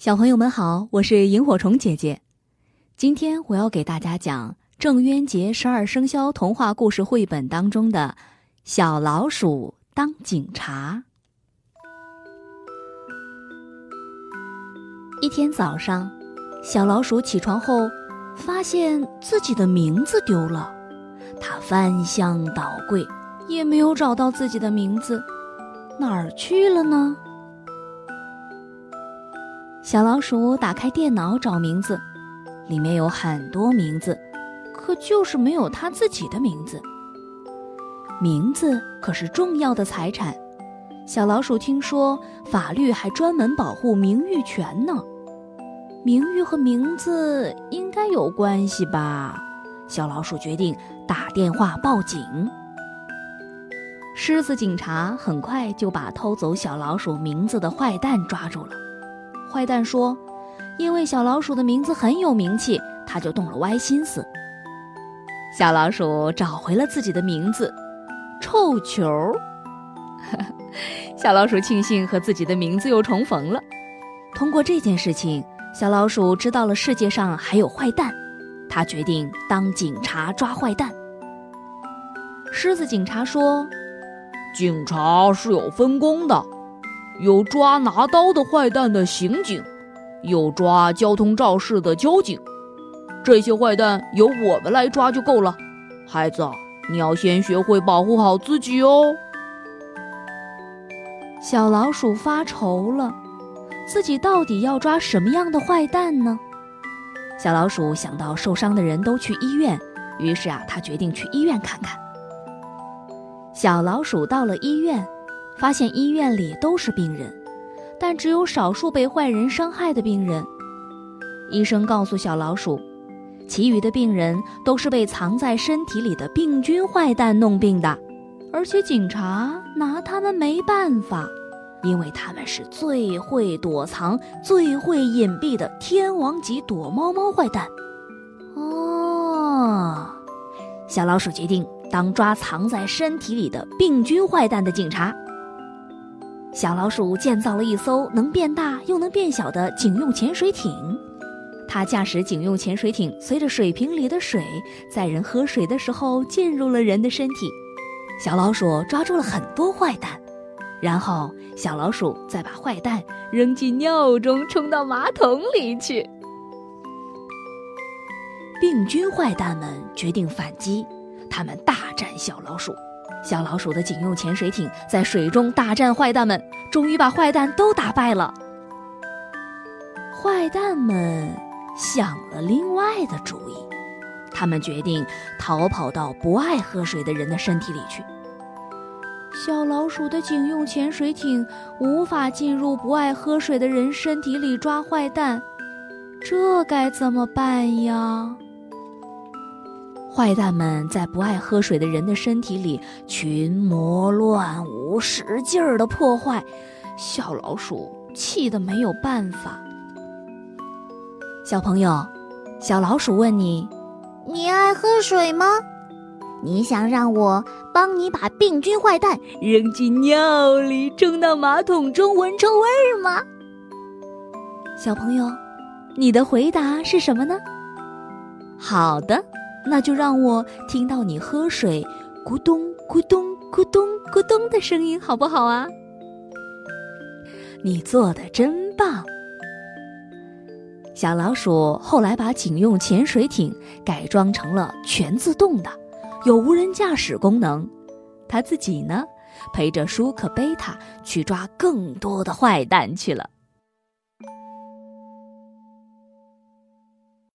小朋友们好，我是萤火虫姐姐。今天我要给大家讲郑渊洁十二生肖童话故事绘本当中的《小老鼠当警察》。一天早上，小老鼠起床后，发现自己的名字丢了，它翻箱倒柜，也没有找到自己的名字，哪儿去了呢？小老鼠打开电脑找名字，里面有很多名字，可就是没有它自己的名字。名字可是重要的财产，小老鼠听说法律还专门保护名誉权呢。名誉和名字应该有关系吧？小老鼠决定打电话报警。狮子警察很快就把偷走小老鼠名字的坏蛋抓住了。坏蛋说：“因为小老鼠的名字很有名气，他就动了歪心思。”小老鼠找回了自己的名字，臭球。小老鼠庆幸和自己的名字又重逢了。通过这件事情，小老鼠知道了世界上还有坏蛋，他决定当警察抓坏蛋。狮子警察说：“警察是有分工的。”有抓拿刀的坏蛋的刑警，有抓交通肇事的交警，这些坏蛋由我们来抓就够了。孩子，你要先学会保护好自己哦。小老鼠发愁了，自己到底要抓什么样的坏蛋呢？小老鼠想到受伤的人都去医院，于是啊，他决定去医院看看。小老鼠到了医院。发现医院里都是病人，但只有少数被坏人伤害的病人。医生告诉小老鼠，其余的病人都是被藏在身体里的病菌坏蛋弄病的，而且警察拿他们没办法，因为他们是最会躲藏、最会隐蔽的天王级躲猫猫坏蛋。哦，小老鼠决定当抓藏在身体里的病菌坏蛋的警察。小老鼠建造了一艘能变大又能变小的警用潜水艇，它驾驶警用潜水艇，随着水瓶里的水，在人喝水的时候进入了人的身体。小老鼠抓住了很多坏蛋，然后小老鼠再把坏蛋扔进尿中，冲到马桶里去。病菌坏蛋们决定反击，他们大战小老鼠。小老鼠的警用潜水艇在水中大战坏蛋们，终于把坏蛋都打败了。坏蛋们想了另外的主意，他们决定逃跑到不爱喝水的人的身体里去。小老鼠的警用潜水艇无法进入不爱喝水的人身体里抓坏蛋，这该怎么办呀？坏蛋们在不爱喝水的人的身体里群魔乱舞，使劲儿的破坏。小老鼠气得没有办法。小朋友，小老鼠问你：“你爱喝水吗？你想让我帮你把病菌坏蛋扔进尿里，冲到马桶中闻臭味儿吗？”小朋友，你的回答是什么呢？好的。那就让我听到你喝水咕咚咕咚咕咚咕咚的声音，好不好啊？你做的真棒！小老鼠后来把警用潜水艇改装成了全自动的，有无人驾驶功能。他自己呢，陪着舒克贝塔去抓更多的坏蛋去了。